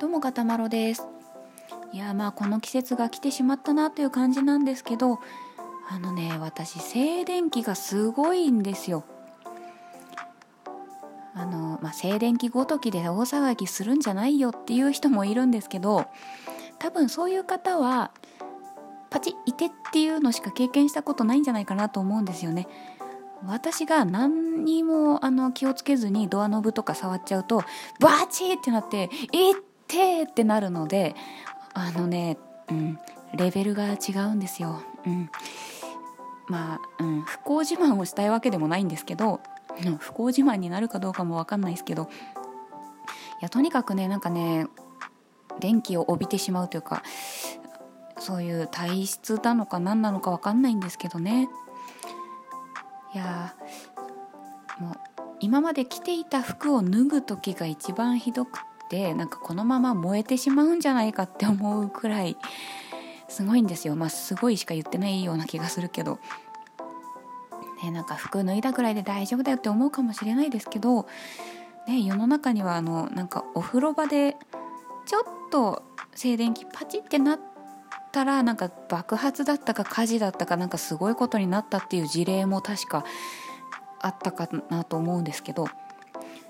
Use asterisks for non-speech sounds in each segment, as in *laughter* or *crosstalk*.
どうもガタマロです。いやまあこの季節が来てしまったなという感じなんですけどあのね私静電気がすごいんですよ。あの、まあ、静電気ごときで大騒ぎするんじゃないよっていう人もいるんですけど多分そういう方はパチッいてっていうのしか経験したことないんじゃないかなと思うんですよね。私が何にもあの気をつけずにドアノブとか触っちゃうとバチってなって「えって!」ってなるのであのね、うん、レベルが違うんですよ。うん、まあ、うん、不幸自慢をしたいわけでもないんですけど、うん、不幸自慢になるかどうかも分かんないですけどいやとにかくねなんかね電気を帯びてしまうというかそういう体質なのか何なのか分かんないんですけどねいやもう今まで着ていた服を脱ぐ時が一番ひどくってなんかこのまま燃えてしまうんじゃないかって思うくらいすごいんですよ。まあすごいしか言ってないような気がするけど、ね、なんか服脱いだぐらいで大丈夫だよって思うかもしれないですけど、ね、世の中にはあのなんかお風呂場でちょっと静電気パチってなったらなんか爆発だったか火事だったかなんかすごいことになったっていう事例も確かあったかなと思うんですけど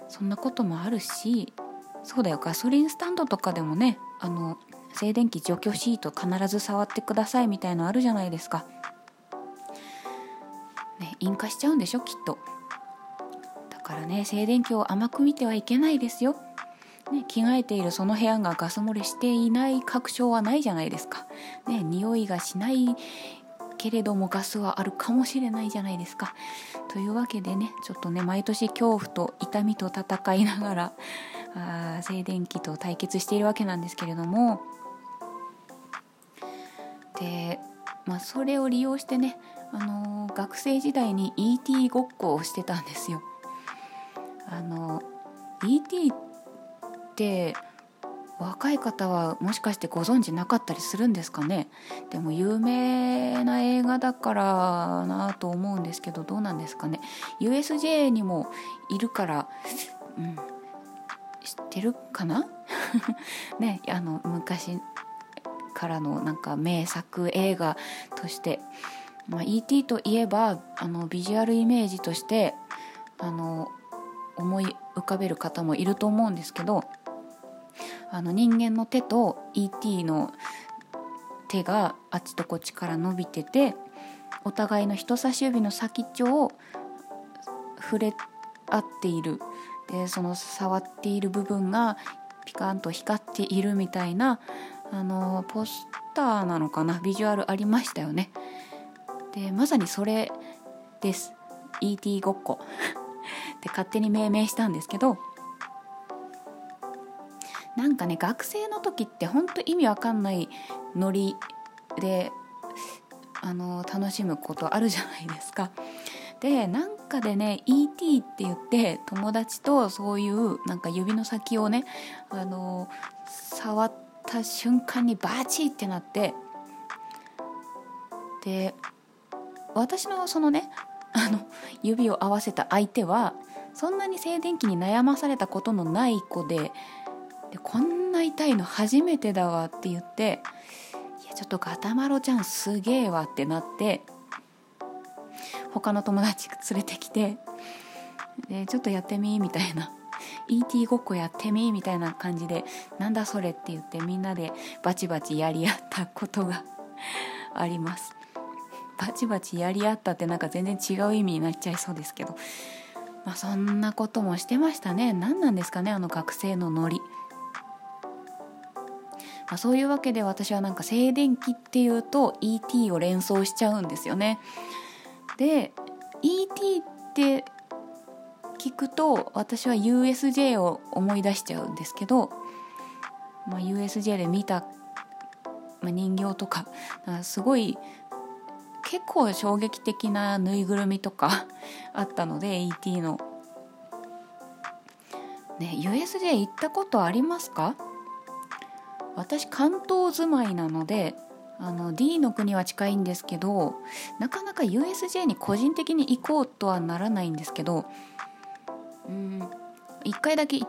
そんなこともあるしそうだよガソリンスタンドとかでもねあの静電気除去シート必ず触ってくださいみたいのあるじゃないですか。ね、引火しちゃうんでしょきっと。だからね静電気を甘く見てはいけないですよ。ね、着替えているその部屋がガス漏れしていない確証はないじゃないですか。ね、匂いがしないけれどもガスはあるかもしれないじゃないですか。というわけでねちょっとね毎年恐怖と痛みと戦いながらあ静電気と対決しているわけなんですけれども。で、まあ、それを利用してね、あのー、学生時代に ET ごっこをしてたんですよ。あの ET って若い方はもしかしてご存知なかったりするんですかね。でも有名な映画だからなと思うんですけどどうなんですかね。USJ にもいるから、うん、知ってるかな？*laughs* ねあの昔からのなんか名作映画として、まあ、E.T. といえばあのビジュアルイメージとしてあの思い浮かべる方もいると思うんですけどあの人間の手と E.T. の手があっちとこっちから伸びててお互いの人差し指の先っちょを触れ合っているでその触っている部分がピカンと光っているみたいなあのポスターなのかな？ビジュアルありましたよね。でまさにそれです。ET ごっこ。*laughs* って勝手に命名したんですけどなんかね学生の時ってほんと意味わかんないノリであの楽しむことあるじゃないですか。でなんかでね ET って言って友達とそういうなんか指の先をねあの触った瞬間にバチってなってで私のそのねあの指を合わせた相手はそんなに静電気に悩まされたことのない子ででこんな痛いの初めてだわって言っていやちょっとガタマロちゃんすげえわってなって他の友達連れてきてでちょっとやってみみたいな。*laughs* ET ごっこやってみみたいな感じでなんだそれって言ってみんなでバチバチやり合ったことが *laughs* あります。バチバチやり合ったってなんか全然違う意味になっちゃいそうですけど。まあそんなこともしてましたね。何なんですかねあの学生のノリ。まあ、そういうわけで私はなんか静電気っていうと ET を連想しちゃうんですよね。で ET って聞くと私は USJ を思い出しちゃうんですけど、まあ、USJ で見た、まあ、人形とかすごい結構衝撃的なぬいぐるみとか *laughs* あったので ET の。ね USJ 行ったことありますか？私関東住まいなのであの D の国は近いんですけどなかなか USJ に個人的に行こうとはならないんですけどうん1回だけ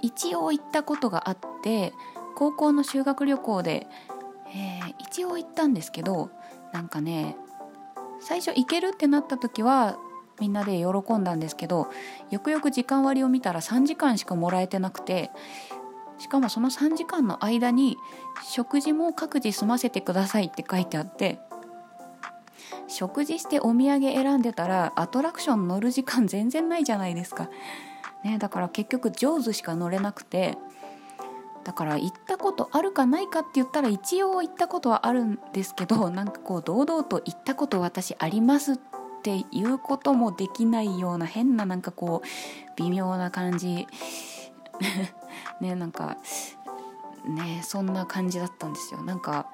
一応行ったことがあって高校の修学旅行で、えー、一応行ったんですけどなんかね最初行けるってなった時はみんなで喜んだんですけどよくよく時間割を見たら3時間しかもらえてなくてしかもその3時間の間に食事も各自済ませてくださいって書いてあって食事してお土産選んでたらアトラクション乗る時間全然ないじゃないですか。ね、だから結局上手しか乗れなくてだから行ったことあるかないかって言ったら一応行ったことはあるんですけどなんかこう堂々と行ったこと私ありますっていうこともできないような変ななんかこう微妙な感じねなんかねそんな感じだったんですよ。なんか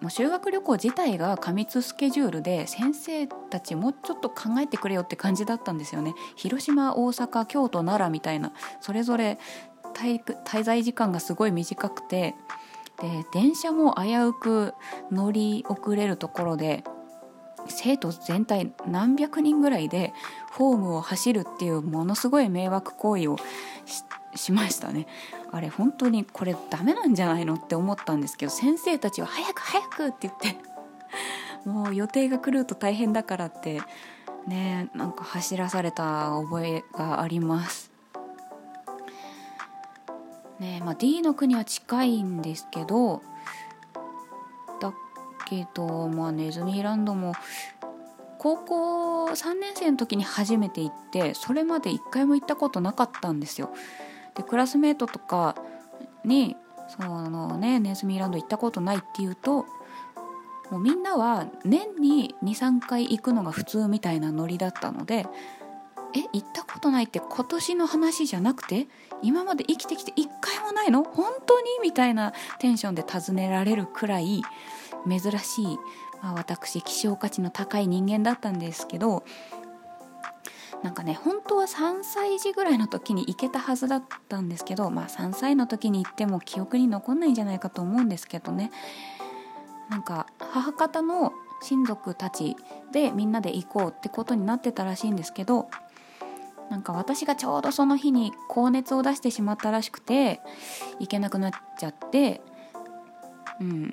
もう修学旅行自体が過密スケジュールで先生たちもうちょっと考えてくれよって感じだったんですよね。広島大阪京都奈良みたいなそれぞれ滞在時間がすごい短くてで電車も危うく乗り遅れるところで生徒全体何百人ぐらいでホームを走るっていうものすごい迷惑行為をしてしましたねあれ本当にこれダメなんじゃないのって思ったんですけど先生たちは「早く早く!」って言って *laughs* もう予定が狂うと大変だからってねなんか走らされた覚えがありますねまあ D の国は近いんですけどだけどまあネズミランドも高校3年生の時に初めて行ってそれまで一回も行ったことなかったんですよでクラスメートとかにそのねネズミランド行ったことないっていうともうみんなは年に23回行くのが普通みたいなノリだったのでえ行ったことないって今年の話じゃなくて今まで生きてきて一回もないの？本当に？みたいなテンションで尋ねられるくらい珍しい、まあ、私希少価値の高い人間だったんですけどなんかね本当は3歳児ぐらいの時に行けたはずだったんですけどまあ3歳の時に行っても記憶に残んないんじゃないかと思うんですけどね。なんか母方の親族たちでみんなで行こうってことになってたらしいんですけどなんか私がちょうどその日に高熱を出してしまったらしくて行けなくなっちゃってうん。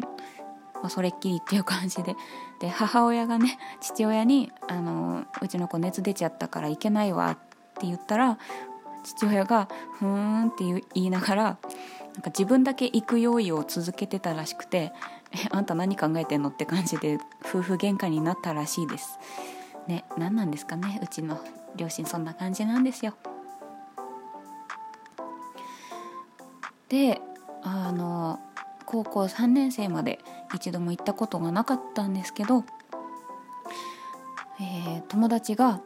まあ、それっきりっていう感じで *laughs* で母親がね父親にあの「うちの子熱出ちゃったから行けないわ」って言ったら父親が「ふーん」って言いながらなんか自分だけ行く用意を続けてたらしくて「えあんた何考えてんの?」って感じで夫婦喧嘩になったらしいです。ね何なんですかねうちの両親そんな感じなんですよ。であの高校3年生まで一度も行ったことがなかったんですけど、えー、友達が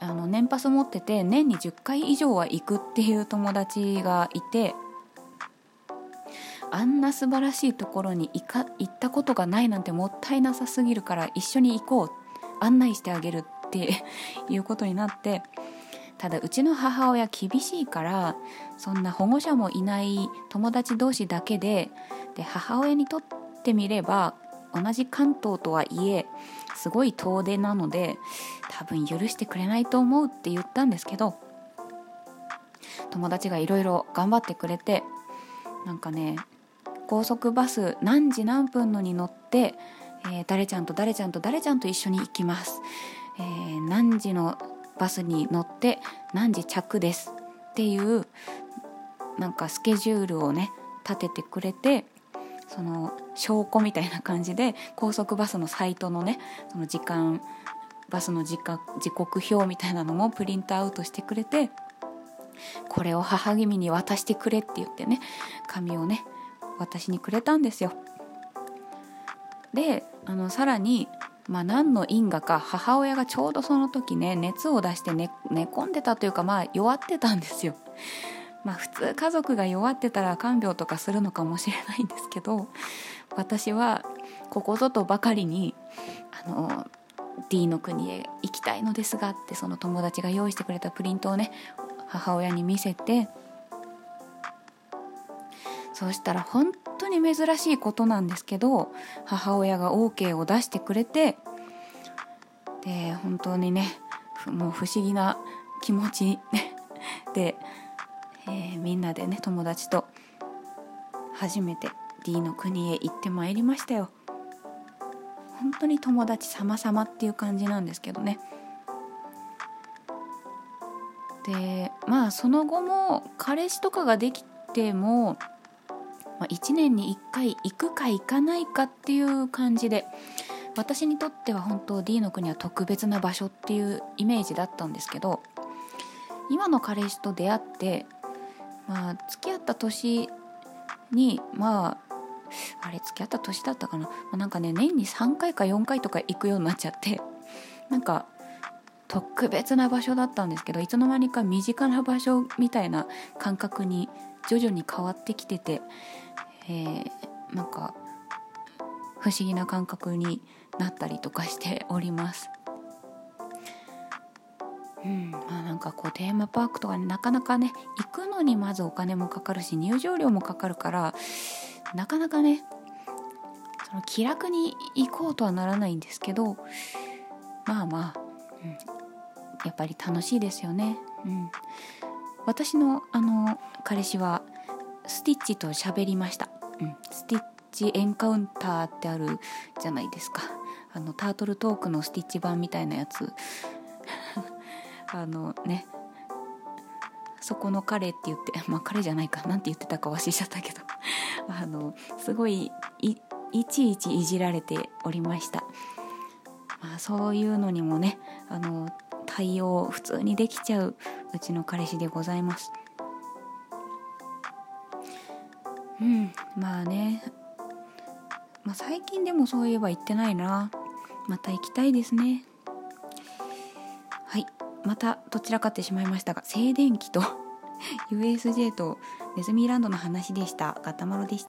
あの年パス持ってて年に10回以上は行くっていう友達がいてあんな素晴らしいところに行か行ったことがないなんてもったいなさすぎるから一緒に行こう案内してあげるっていうことになってただうちの母親厳しいからそんな保護者もいない友達同士だけでで母親にとってみれば同じ関東とはいえすごい遠出なので多分許してくれないと思うって言ったんですけど友達がいろいろ頑張ってくれてなんかね高速バス何時何分のに乗って、えー、誰ちゃんと誰ちゃんと誰ちゃんと一緒に行きます、えー、何時のバスに乗って何時着ですっていうなんかスケジュールをね立ててくれてその証拠みたいな感じで高速バスのサイトのねその時間バスの時間時刻表みたいなのもプリントアウトしてくれてこれを母君に渡してくれって言ってね紙をね私にくれたんですよであのさらにまあ、何の因果か母親がちょうどその時ね熱を出して寝寝込んでたというかまあ弱ってたんですよ。まあ普通家族が弱ってたら看病とかするのかもしれないんですけど私はここぞとばかりにあの D の国へ行きたいのですがってその友達が用意してくれたプリントをね母親に見せてそうしたら本当に珍しいことなんですけど母親が OK を出してくれてで本当にねもう不思議な気持ちで、えー、みんなでね友達と初めて D の国へ行ってまいりましたよ。本当に友達様々っていう感じなんですけどね。でまあその後も彼氏とかができても、まあ、1年に1回行くか行かないかっていう感じで私にとっては本当 D の国は特別な場所っていうイメージだったんですけど今の彼氏と出会ってまあ付き合った年にまああれ付き合った年だったかな、まあ、なんかね年に3回か4回とか行くようになっちゃってなんか特別な場所だったんですけどいつの間にか身近な場所みたいな感覚に徐々に変わってきてて、えー、なんか不思議な感覚になったりとかしております。うん。まあ、なんかこうテーマパークとかになかなかね行くのにまずお金もかかるし入場料もかかるからなかなかねその気楽に行こうとはならないんですけどまあまあ、うん、やっぱり楽しいですよね。うん、私のあの彼氏はスティッチと喋りました、うん、スティッチエンカウンターってあるじゃないですか。あのタートルトークのスティッチ版みたいなやつ。あのねそこの彼って言って *laughs* まあ彼じゃないかなんて言ってたか忘れちゃったけど *laughs* あのすごいいいちいちいじられておりました、まあ、そういうのにもねあの対応普通にできちゃううちの彼氏でございます。うんまあね、まあ、最近でもそういえば行ってないな。また行きたいですね。またどちらかってしまいましたが静電気と *laughs* USJ とネズミランドの話でした。ガタマロでした。